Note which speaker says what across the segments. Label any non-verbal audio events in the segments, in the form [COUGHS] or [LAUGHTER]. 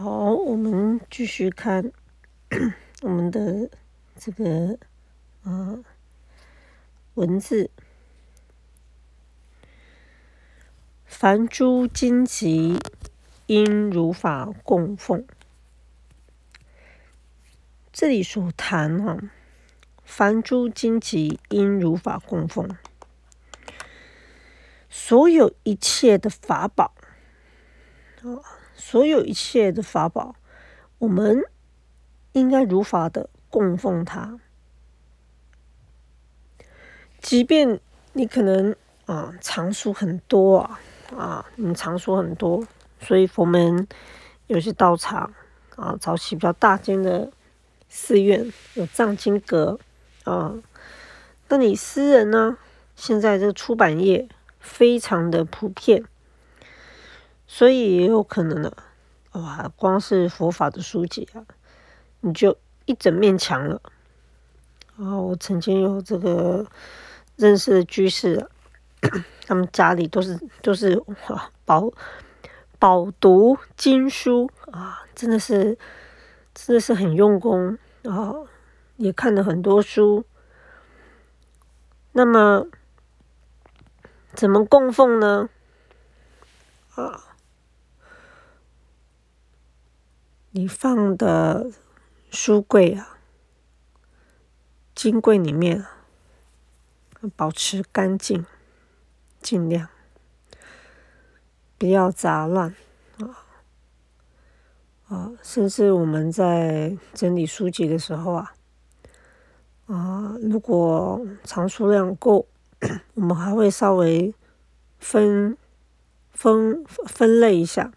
Speaker 1: 好，我们继续看我们的这个啊文字。凡诸荆棘，应如法供奉。这里所谈哈，凡诸荆棘，应如法供奉。所有一切的法宝，啊。所有一切的法宝，我们应该如法的供奉它。即便你可能啊藏书很多啊啊，你藏书很多，所以佛门有些道场啊，早期比较大间的寺院有藏经阁啊。那你私人呢？现在这个出版业非常的普遍。所以也有可能呢，哇，光是佛法的书籍啊，你就一整面墙了。啊，我曾经有这个认识的居士，[CLEARS THROAT] 他们家里都是都是饱饱读经书啊，真的是真的是很用功啊，也看了很多书。那么怎么供奉呢？啊？你放的书柜啊，金柜里面，保持干净，尽量不要杂乱啊啊！甚至我们在整理书籍的时候啊啊，如果藏书量够，[COUGHS] 我们还会稍微分分分类一下。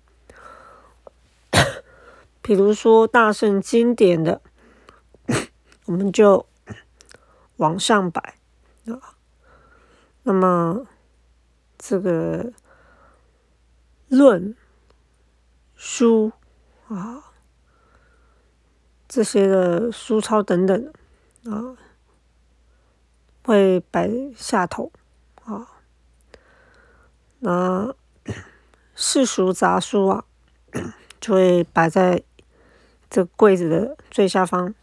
Speaker 1: 比如说大圣经典的，[COUGHS] 我们就往上摆啊。那么这个论书啊，这些的书抄等等啊，会摆下头啊。那世俗杂书啊，就会摆在。这柜子的最下方，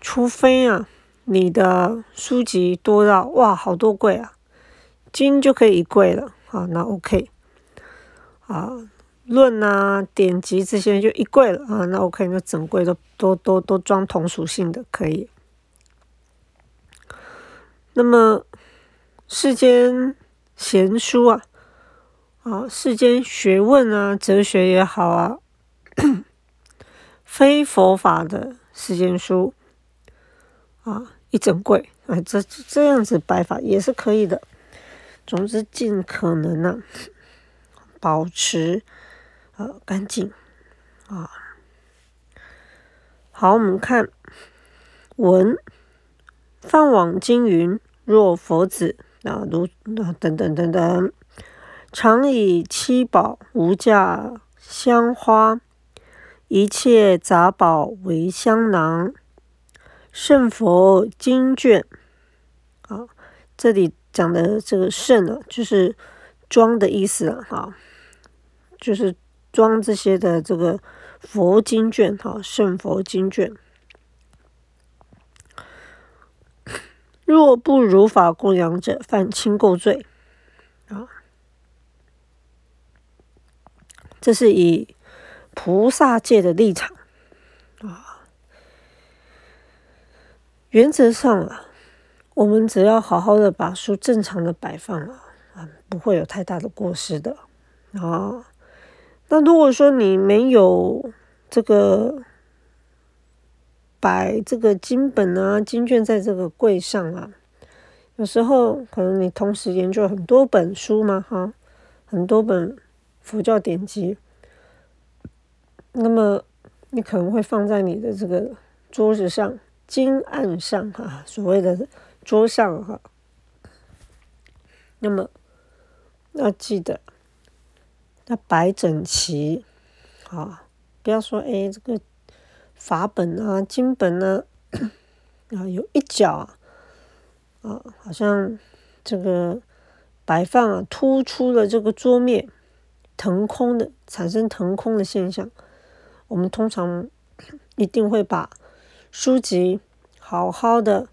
Speaker 1: 除非啊，你的书籍多到哇，好多柜啊，经就可以一柜了啊，那 OK 啊，论啊、典籍这些就一柜了啊，那 OK，那整柜都都都都装同属性的可以。那么世间闲书啊，啊，世间学问啊，哲学也好啊。非佛法的时间书。啊，一整柜。啊，这这样子摆法也是可以的。总之，尽可能呢，保持呃干净。啊。好，我们看。文，放网经云：若佛子。啊，如啊等等等等，常以七宝无价香花。一切杂宝为香囊，圣佛经卷啊，这里讲的这个圣啊，就是装的意思啊，哈，就是装这些的这个佛经卷哈，圣佛经卷。若不如法供养者，犯轻垢罪啊，这是以。菩萨界的立场啊，原则上啊，我们只要好好的把书正常的摆放啊，啊，不会有太大的过失的啊。那如果说你没有这个摆这个经本啊、经卷在这个柜上啊，有时候可能你同时研究很多本书嘛，哈，很多本佛教典籍。那么你可能会放在你的这个桌子上、金案上哈，所谓的桌上哈。那么要记得要摆整齐啊，不要说哎这个法本啊、经本啊 [COUGHS] 啊有一角啊，好像这个摆放啊突出了这个桌面腾空的，产生腾空的现象。我们通常一定会把书籍好好的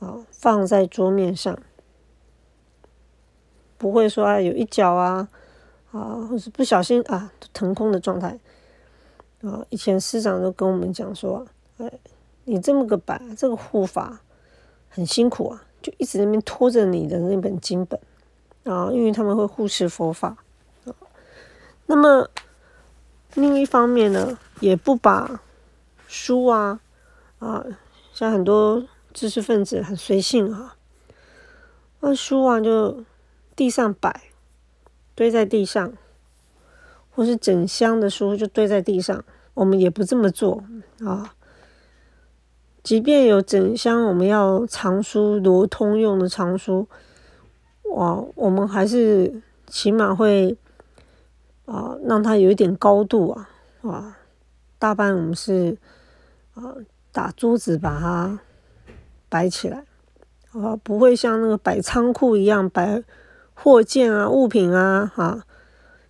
Speaker 1: 啊放在桌面上，不会说啊有一角啊啊或是不小心啊腾空的状态啊。以前师长都跟我们讲说，哎，你这么个摆这个护法很辛苦啊，就一直那边拖着你的那本经本啊，因为他们会护持佛法啊。那么另一方面呢，也不把书啊啊，像很多知识分子很随性啊，那书啊就地上摆，堆在地上，或是整箱的书就堆在地上，我们也不这么做啊。即便有整箱我们要藏书、罗通用的藏书，哇，我们还是起码会。啊，让它有一点高度啊，啊，大半我们是啊打桌子把它摆起来，啊，不会像那个摆仓库一样摆货件啊、物品啊、哈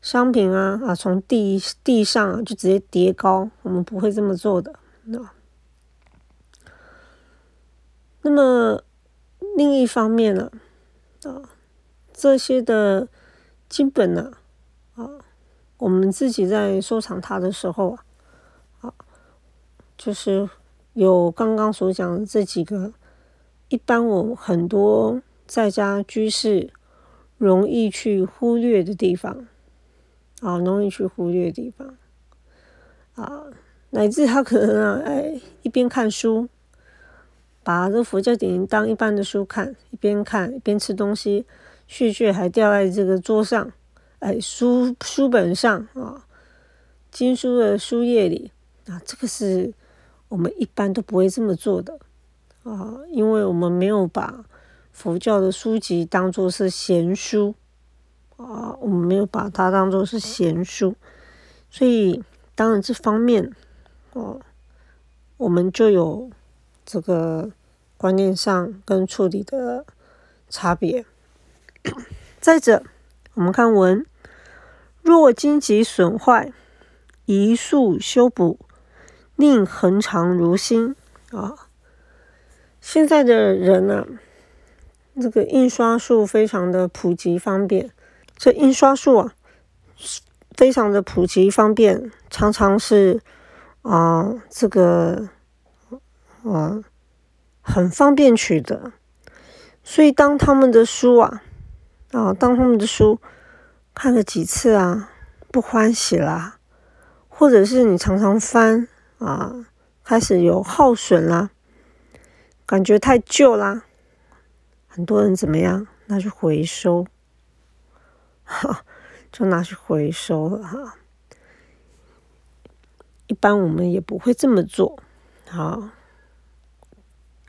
Speaker 1: 商品啊啊从地地上就直接叠高，我们不会这么做的。那那么另一方面呢，啊，这些的基本呢，啊。我们自己在收藏它的时候啊，啊，就是有刚刚所讲的这几个，一般我很多在家居士容易去忽略的地方，啊，容易去忽略的地方，啊，乃至他可能啊，[LAUGHS] 哎，一边看书，把这佛教典当一般的书看，一边看一边吃东西，絮絮还掉在这个桌上。哎，书书本上啊，经书的书页里啊，这个是我们一般都不会这么做的啊，因为我们没有把佛教的书籍当做是闲书啊，我们没有把它当做是闲书，所以当然这方面哦，我们就有这个观念上跟处理的差别。[COUGHS] 再者。我们看文，若经籍损坏，移速修补，令恒常如新啊。现在的人呢，这个印刷术非常的普及方便，这印刷术啊，非常的普及方便，常常是啊，这个啊很方便取得，所以当他们的书啊。啊，当他们的书看了几次啊，不欢喜啦，或者是你常常翻啊，开始有耗损啦，感觉太旧啦，很多人怎么样拿去回收，哈，[LAUGHS] 就拿去回收了哈。一般我们也不会这么做，好，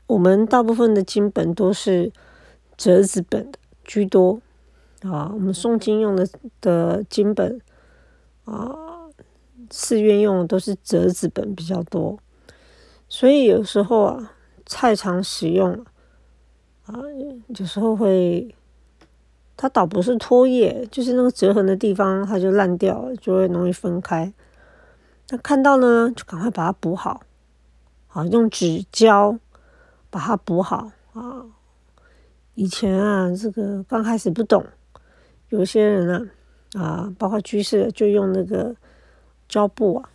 Speaker 1: 我们大部分的经本都是折子本的居多。啊，我们诵经用的的经本啊，寺院用的都是折子本比较多，所以有时候啊，太常使用啊，有时候会，它倒不是脱页，就是那个折痕的地方它就烂掉了，就会容易分开。那看到呢，就赶快把它补好，啊，用纸胶把它补好啊。以前啊，这个刚开始不懂。有些人呢，啊，包括居士，就用那个胶布啊，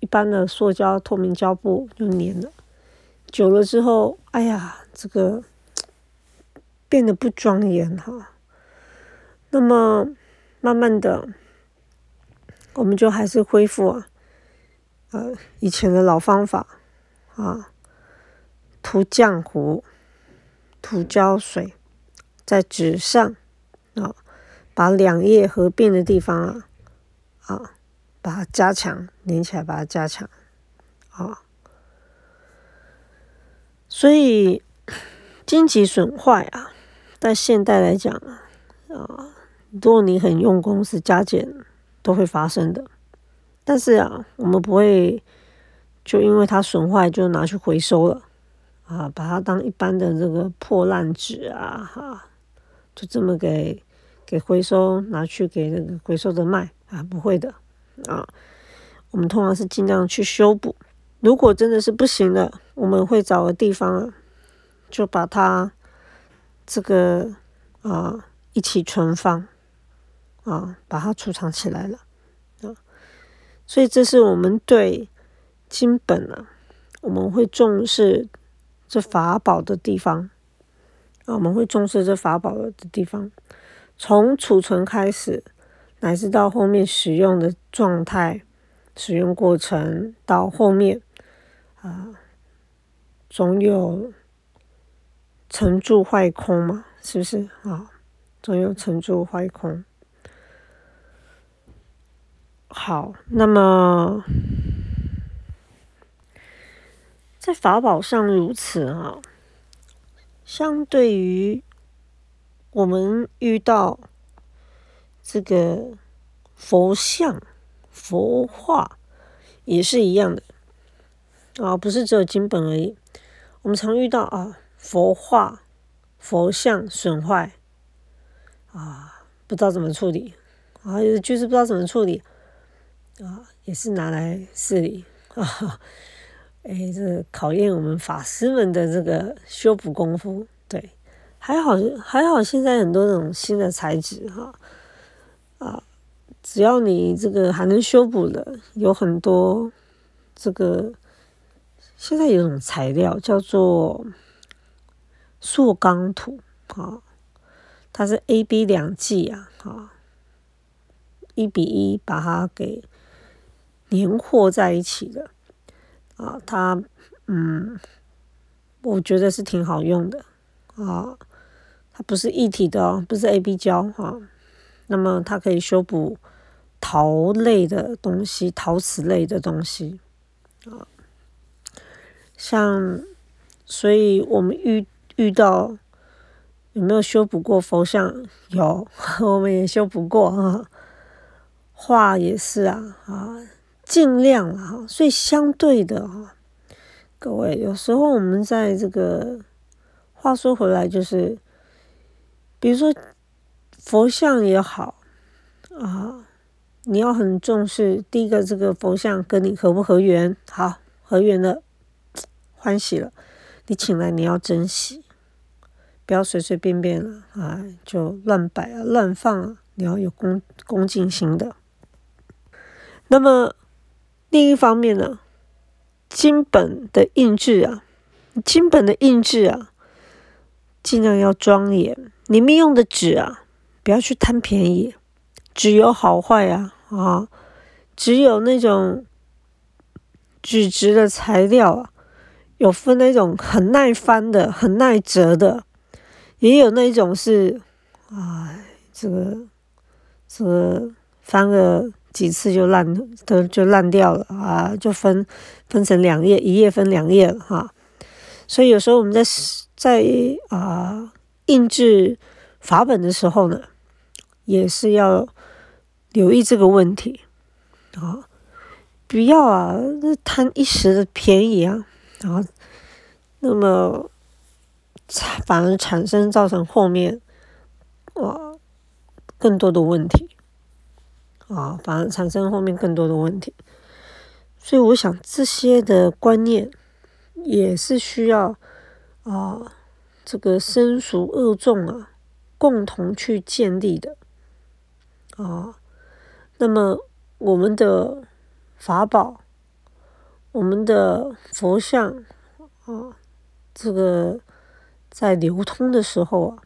Speaker 1: 一般的塑胶透明胶布就粘了，久了之后，哎呀，这个变得不庄严哈。那么慢慢的，我们就还是恢复啊，呃，以前的老方法啊，涂浆糊，涂胶水在纸上啊。把两页合并的地方啊，啊，把它加强，连起来把它加强，啊，所以经济损坏啊，在现代来讲啊，啊，如果你很用功，是加减都会发生的。但是啊，我们不会就因为它损坏就拿去回收了，啊，把它当一般的这个破烂纸啊，哈，就这么给。给回收拿去给那个回收的卖啊，不会的啊。我们通常是尽量去修补。如果真的是不行了，我们会找个地方啊，就把它这个啊一起存放啊，把它储藏起来了啊。所以这是我们对金本啊，我们会重视这法宝的地方啊，我们会重视这法宝的地方，从储存开始。乃至到后面使用的状态、使用过程，到后面啊，总有成住坏空嘛，是不是啊？总有成住坏空。好，那么在法宝上如此啊，相对于我们遇到。这个佛像、佛画也是一样的啊，不是只有经本而已。我们常遇到啊，佛画、佛像损坏啊，不知道怎么处理啊，就是不知道怎么处理啊，也是拿来寺里啊，哎，这考验我们法师们的这个修补功夫。对，还好还好，现在很多这种新的材质哈。啊，只要你这个还能修补的，有很多这个现在有种材料叫做塑钢土啊，它是 A、B 两剂啊，啊，一比一把它给粘和在一起的啊，它嗯，我觉得是挺好用的啊，它不是一体的哦，不是 A、B 胶哈。那么它可以修补陶类的东西、陶瓷类的东西啊，像，所以我们遇遇到有没有修补过佛像？有，[LAUGHS] 我们也修补过啊。画也是啊，啊，尽量啊。所以相对的啊，各位，有时候我们在这个话说回来，就是比如说。佛像也好啊，你要很重视。第一个，这个佛像跟你合不合缘？好，合缘了，欢喜了。你请来，你要珍惜，不要随随便便了啊，就乱摆啊、乱放啊。你要有恭恭敬心的。那么另一方面呢，金本的印制啊，金本的印制啊，尽量要庄严。里面用的纸啊。不要去贪便宜，纸有好坏呀啊！只有那种纸质的材料啊，有分那种很耐翻的、很耐折的，也有那种是，哎，这个这个翻个几次就烂，都就烂掉了啊，就分分成两页，一页分两页了哈。所以有时候我们在在啊印制法本的时候呢。也是要留意这个问题啊！不要啊，贪一时的便宜啊，然后那么反而产生造成后面啊更多的问题啊，反而产生后面更多的问题。所以我想这些的观念也是需要啊这个生熟恶众啊共同去建立的。啊，那么我们的法宝，我们的佛像啊，这个在流通的时候啊，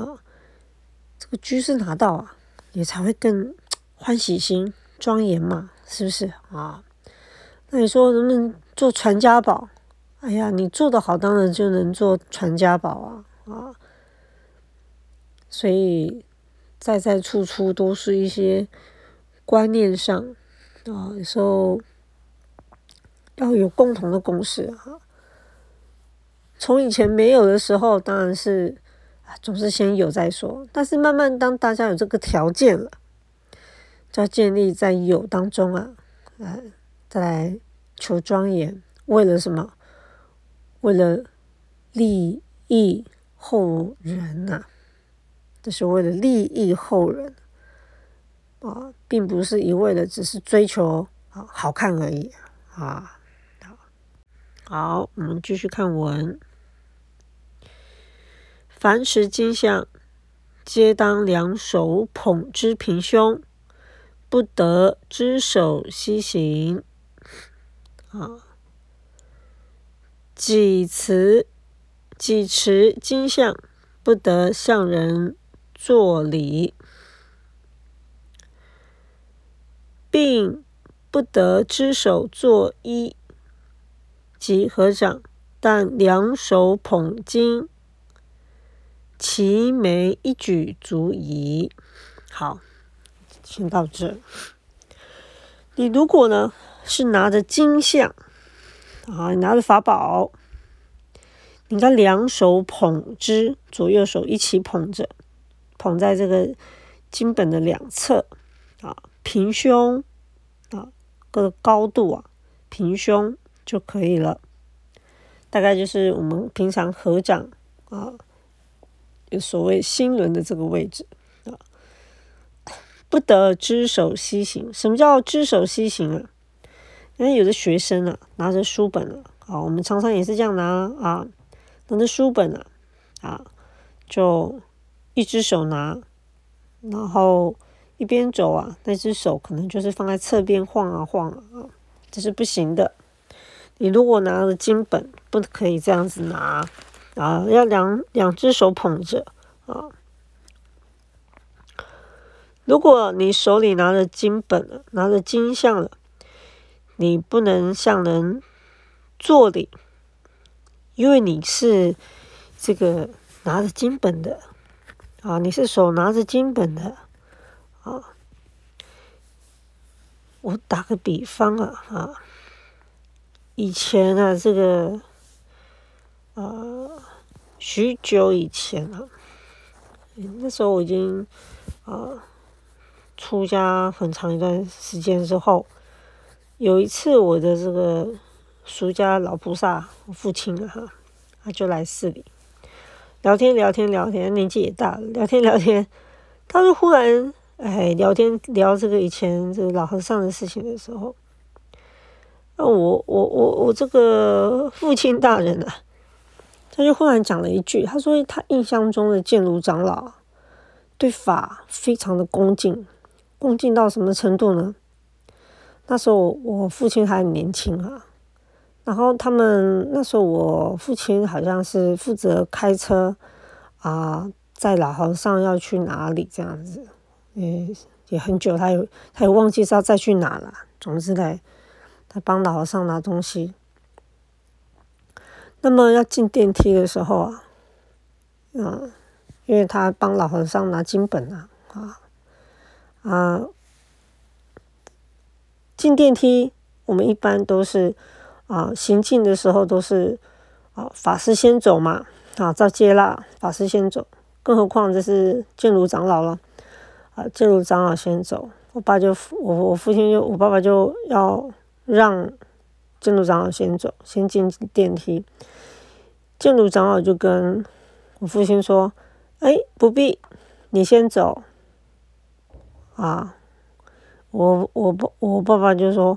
Speaker 1: 啊，这个居士拿到啊，也才会更欢喜心庄严嘛，是不是啊？那你说能不能做传家宝？哎呀，你做的好，当然就能做传家宝啊啊，所以。在在处处都是一些观念上啊，有时候要有共同的共识啊。从以前没有的时候，当然是啊，总是先有再说。但是慢慢当大家有这个条件了，就要建立在有当中啊，呃，再来求庄严，为了什么？为了利益后人呐。这是为了利益后人啊，并不是一味的只是追求啊好看而已啊。好，我们继续看文。凡持金像，皆当两手捧之平胸，不得只手西行。啊，几持几持金像，不得向人作礼，并不得只手作揖。及合掌，但两手捧金，齐眉一举足矣。好，先到这。你如果呢是拿着金像啊，拿着法宝，你应该两手捧之，左右手一起捧着，捧在这个金本的两侧啊，平胸啊，个高度啊，平胸。就可以了，大概就是我们平常合掌啊，有所谓心轮的这个位置啊，不得只手西行。什么叫只手西行啊？因为有的学生啊，拿着书本啊，啊，我们常常也是这样拿啊，拿着书本啊，啊，就一只手拿，然后一边走啊，那只手可能就是放在侧边晃啊晃啊，这是不行的。你如果拿着金本，不可以这样子拿啊，要两两只手捧着啊。如果你手里拿着金本，拿着金像了，你不能向人做礼，因为你是这个拿着金本的啊，你是手拿着金本的啊。我打个比方啊啊。以前啊，这个，啊，许久以前啊，那时候我已经啊出家很长一段时间之后，有一次我的这个俗家老菩萨，父亲啊，哈，他就来寺里聊天聊天聊天，年纪也大了，聊天聊天，他就忽然哎聊天聊这个以前这个老和尚的事情的时候。那我我我我这个父亲大人啊，他就忽然讲了一句，他说他印象中的建炉长老对法非常的恭敬，恭敬到什么程度呢？那时候我父亲还很年轻啊，然后他们那时候我父亲好像是负责开车啊，在老和尚要去哪里这样子，嗯，也很久，他有他也忘记是要再去哪了，总之嘞。他帮老和尚拿东西，那么要进电梯的时候啊，嗯，因为他帮老和尚拿金本啊，啊啊，进电梯我们一般都是啊行进的时候都是啊法师先走嘛，啊照接啦，法师先走，更何况这是建炉长老了，啊建炉长老先走，我爸就我我父亲就我爸爸就要。让建筑长老先走，先进电梯。建筑长老就跟我父亲说：“哎，不必，你先走。”啊，我我爸我爸爸就说：“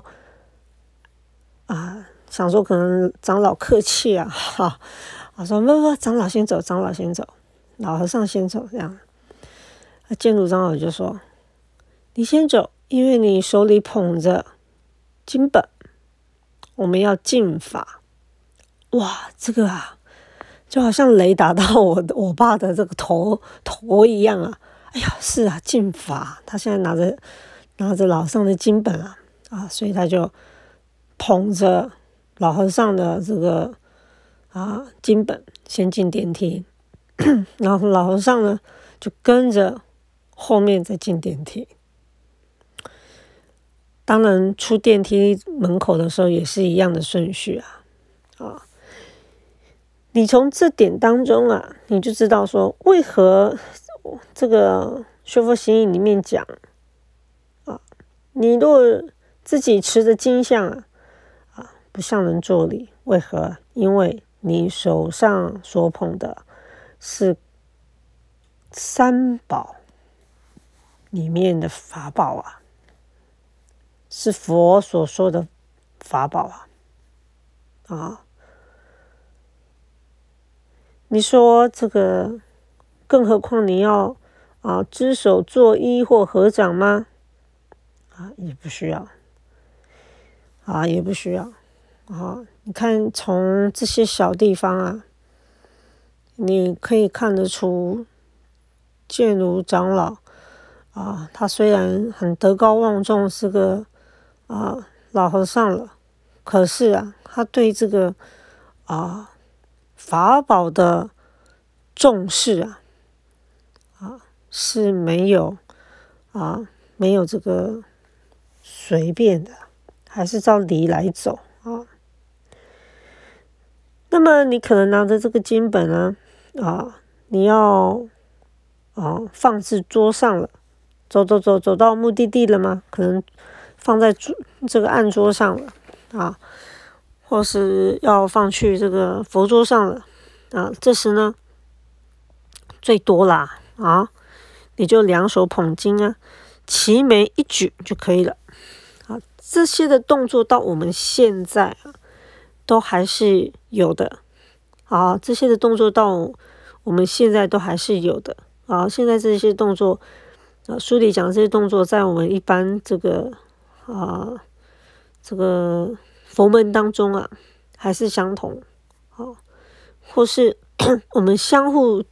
Speaker 1: 啊，想说可能长老客气啊，哈。”我说：“不不，长老先走，长老先走，老和尚先走。”这样，建筑长老就说：“你先走，因为你手里捧着。”金本，我们要进法。哇，这个啊，就好像雷打到我的我爸的这个头头一样啊！哎呀，是啊，进法，他现在拿着拿着老上的金本啊啊，所以他就捧着老和尚的这个啊金本先进电梯，[CLEARS THROAT] 然后老和尚呢就跟着后面再进电梯。当然，出电梯门口的时候也是一样的顺序啊，啊，你从这点当中啊，你就知道说，为何这个《学佛行义》里面讲，你若自己持着金像啊，啊，不向人作礼，为何？因为你手上所捧的是三宝里面的法宝啊。是佛所说的法宝啊，啊，你说这个，更何况你要啊，只手作揖或合掌吗？啊，也不需要，啊，也不需要，啊，你看从这些小地方啊，你可以看得出，建如长老啊，他虽然很德高望重，是个。啊，老和尚了，可是啊，他对这个啊法宝的重视啊，啊是没有啊没有这个随便的，还是照理来走啊。那么你可能拿着这个经本呢，啊，你要啊放置桌上了，走走走走到目的地了吗？可能。放在桌这个案桌上了啊，或是要放去这个佛桌上了啊。这时呢，最多啦啊，你就两手捧经啊，齐眉一举就可以了。这些的动作到我们现在啊，都还是有的啊。这些的动作到我们现在都还是有的啊。现在这些动作啊，书里讲这些动作，在我们一般这个。啊，这个佛门当中啊，还是相同，好，或是 [COUGHS] 我们相互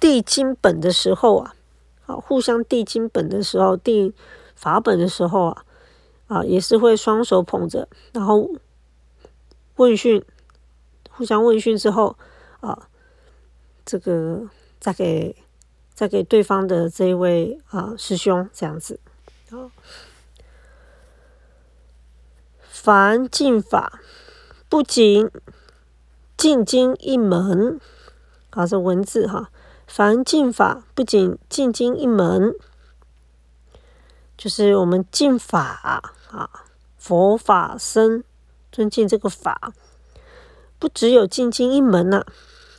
Speaker 1: 递经本的时候啊，啊，互相递经本的时候，递法本的时候啊，啊，也是会双手捧着，然后问讯，互相问讯之后啊，这个再给再给对方的这一位啊师兄这样子，啊。凡进法，不仅进经一门，啊，这文字哈。凡进法，不仅进经一门，就是我们敬法啊，佛法僧尊敬这个法，不只有敬经一门呐，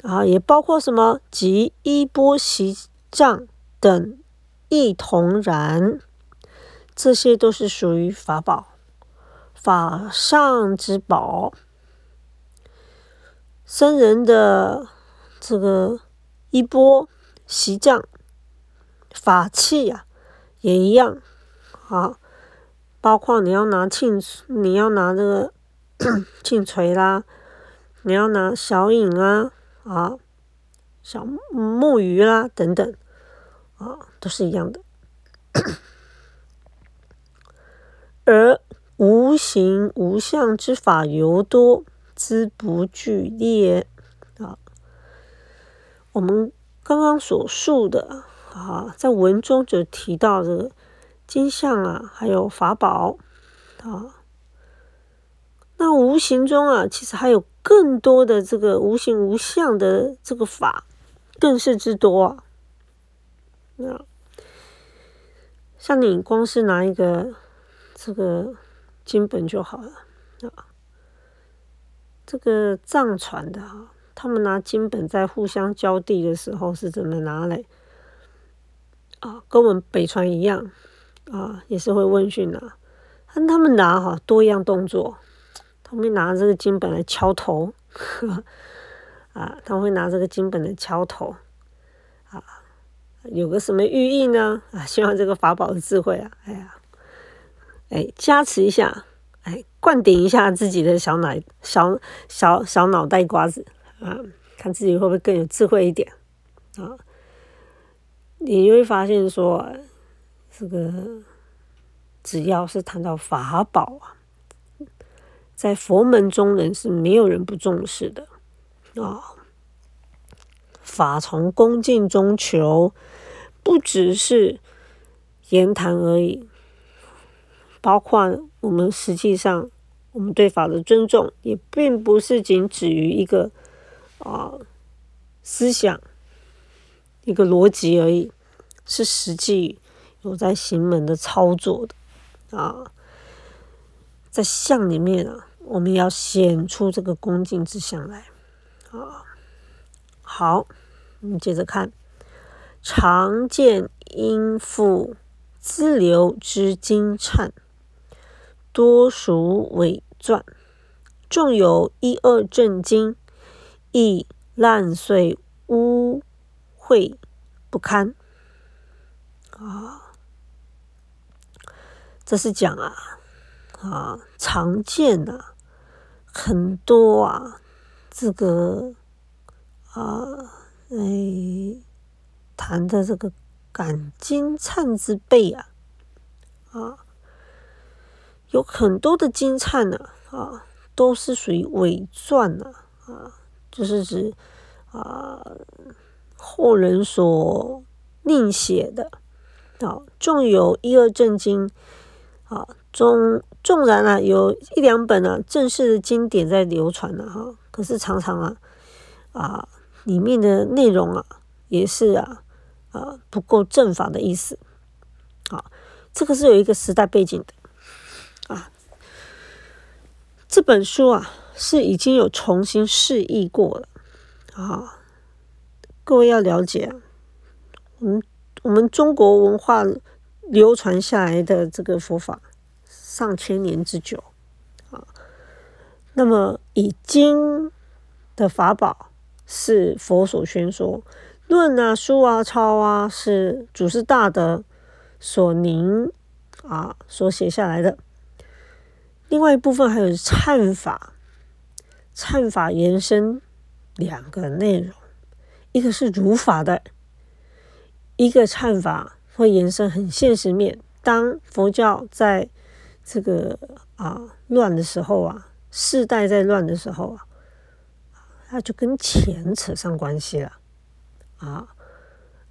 Speaker 1: 啊，也包括什么及衣钵席杖等一同然，这些都是属于法宝。法上之宝，僧人的这个衣钵、席杖、法器呀，也一样啊。包括你要拿磬，你要拿这个 [COUGHS] 磬锤啦，你要拿小影啊啊，小木鱼啦等等啊，都是一样的。而无形无相之法尤多，之不具列啊。我们刚刚所述的啊，在文中就提到这个金像啊，还有法宝啊。那无形中啊，其实还有更多的这个无形无相的这个法，更是之多啊。那像你光是拿一个这个。经本就好了啊。这个藏传的啊，他们拿经本在互相交递的时候是怎么拿嘞？啊，跟我们北传一样啊，也是会问讯拿。但他们拿哈多一样动作，他们拿这个金本来敲头，啊，他们会拿这个金本来敲头，啊，有个什么寓意呢？啊，希望这个法宝的智慧啊，哎呀。哎，加持一下，哎，灌顶一下自己的小脑、小小小脑袋瓜子啊，看自己会不会更有智慧一点啊？你会发现说，这个只要是谈到法宝啊，在佛门中人是没有人不重视的啊。法从恭敬中求，不只是言谈而已。包括我们实际上，我们对法的尊重，也并不是仅止于一个啊思想、一个逻辑而已，是实际有在行门的操作的啊。在相里面啊，我们要显出这个恭敬之相来啊。好，我们接着看，常见应付自流之金颤。多属伪传，纵有一二正经，亦烂碎污秽不堪。啊，这是讲啊，啊，常见啊，很多啊，这个啊，哎，谈的这个感金灿之辈啊，啊，有很多的金灿呢，啊，都是属于伪传呢，啊，就是指啊后人所另写的。啊，纵有一二正经，啊，纵纵然啊，有一两本啊正式的经典在流传了，哈，可是常常啊，啊，里面的内容啊，也是啊，啊，不够正法的意思，啊，这个是有一个时代背景的，啊，这本书啊是已经有重新释义过了，啊，各位要了解，我们。我们中国文化流传下来的这个佛法上千年之久啊，那么以经的法宝是佛所宣说，论啊、书啊、抄啊是祖师大德所凝啊所写下来的。另外一部分还有忏法，忏法延伸两个内容，一个是如法的。一个忏法会延伸很现实面。当佛教在这个啊乱的时候啊，世代在乱的时候啊，那就跟钱扯上关系了啊！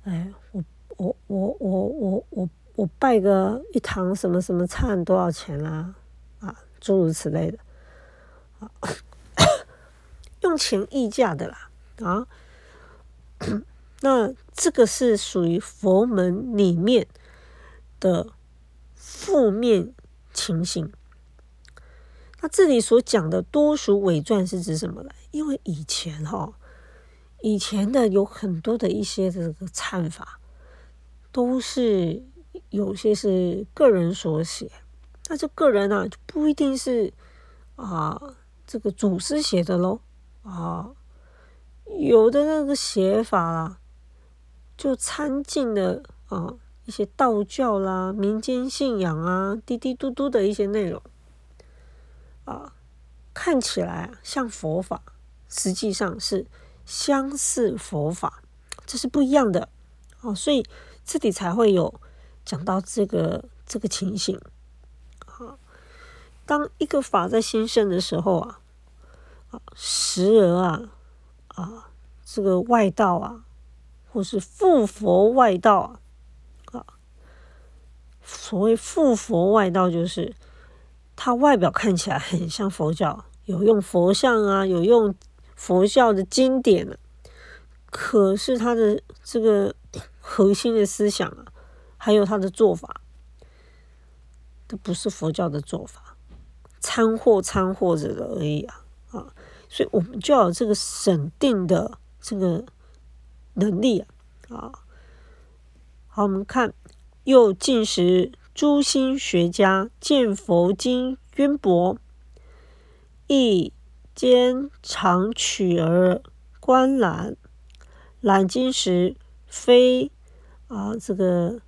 Speaker 1: 哎，我我我我我我我拜个一堂什么什么忏多少钱啦？啊，诸如此类的，[COUGHS] 用钱议价的啦啊。那这个是属于佛门里面的负面情形。那这里所讲的多属伪传是指什么呢？因为以前哈，以前的有很多的一些这个忏法，都是有些是个人所写，那这个人呢就不一定是啊这个祖师写的喽啊，有的那个写法啦。就参进了啊一些道教啦、民间信仰啊、滴滴嘟嘟的一些内容啊，看起来像佛法，实际上是相似佛法，这是不一样的哦。所以这里才会有讲到这个这个情形啊。当一个法在兴盛的时候啊啊，时而啊啊这个外道啊。或是复佛外道啊，所谓复佛外道，就是他外表看起来很像佛教，有用佛像啊，有用佛教的经典啊，可是他的这个 [COUGHS] 核心的思想啊，还有他的做法，都不是佛教的做法，掺和掺和着的而已啊啊，所以我们就要有这个审定的这个。能力啊，啊，好，我们看，又进时诸心学家见佛经渊博，亦兼常取而观览，览经时非啊这个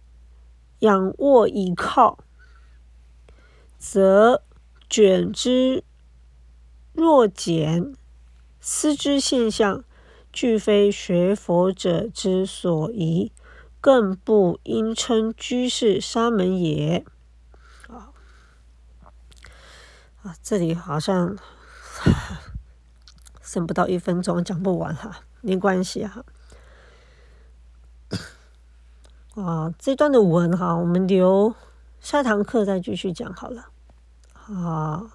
Speaker 1: 仰卧倚靠，则卷之若简，思之现象。俱非学佛者之所宜，更不应称居士沙门也。啊啊，这里好像剩不到一分钟，讲不完哈，没关系哈。啊，这段的文哈，我们留下堂课再继续讲好了。啊，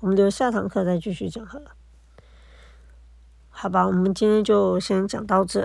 Speaker 1: 我们留下堂课再继续讲好了。好吧，我们今天就先讲到这。